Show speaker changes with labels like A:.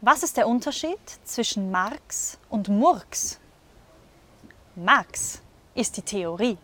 A: Was ist der Unterschied zwischen Marx und Murks? Marx ist die Theorie.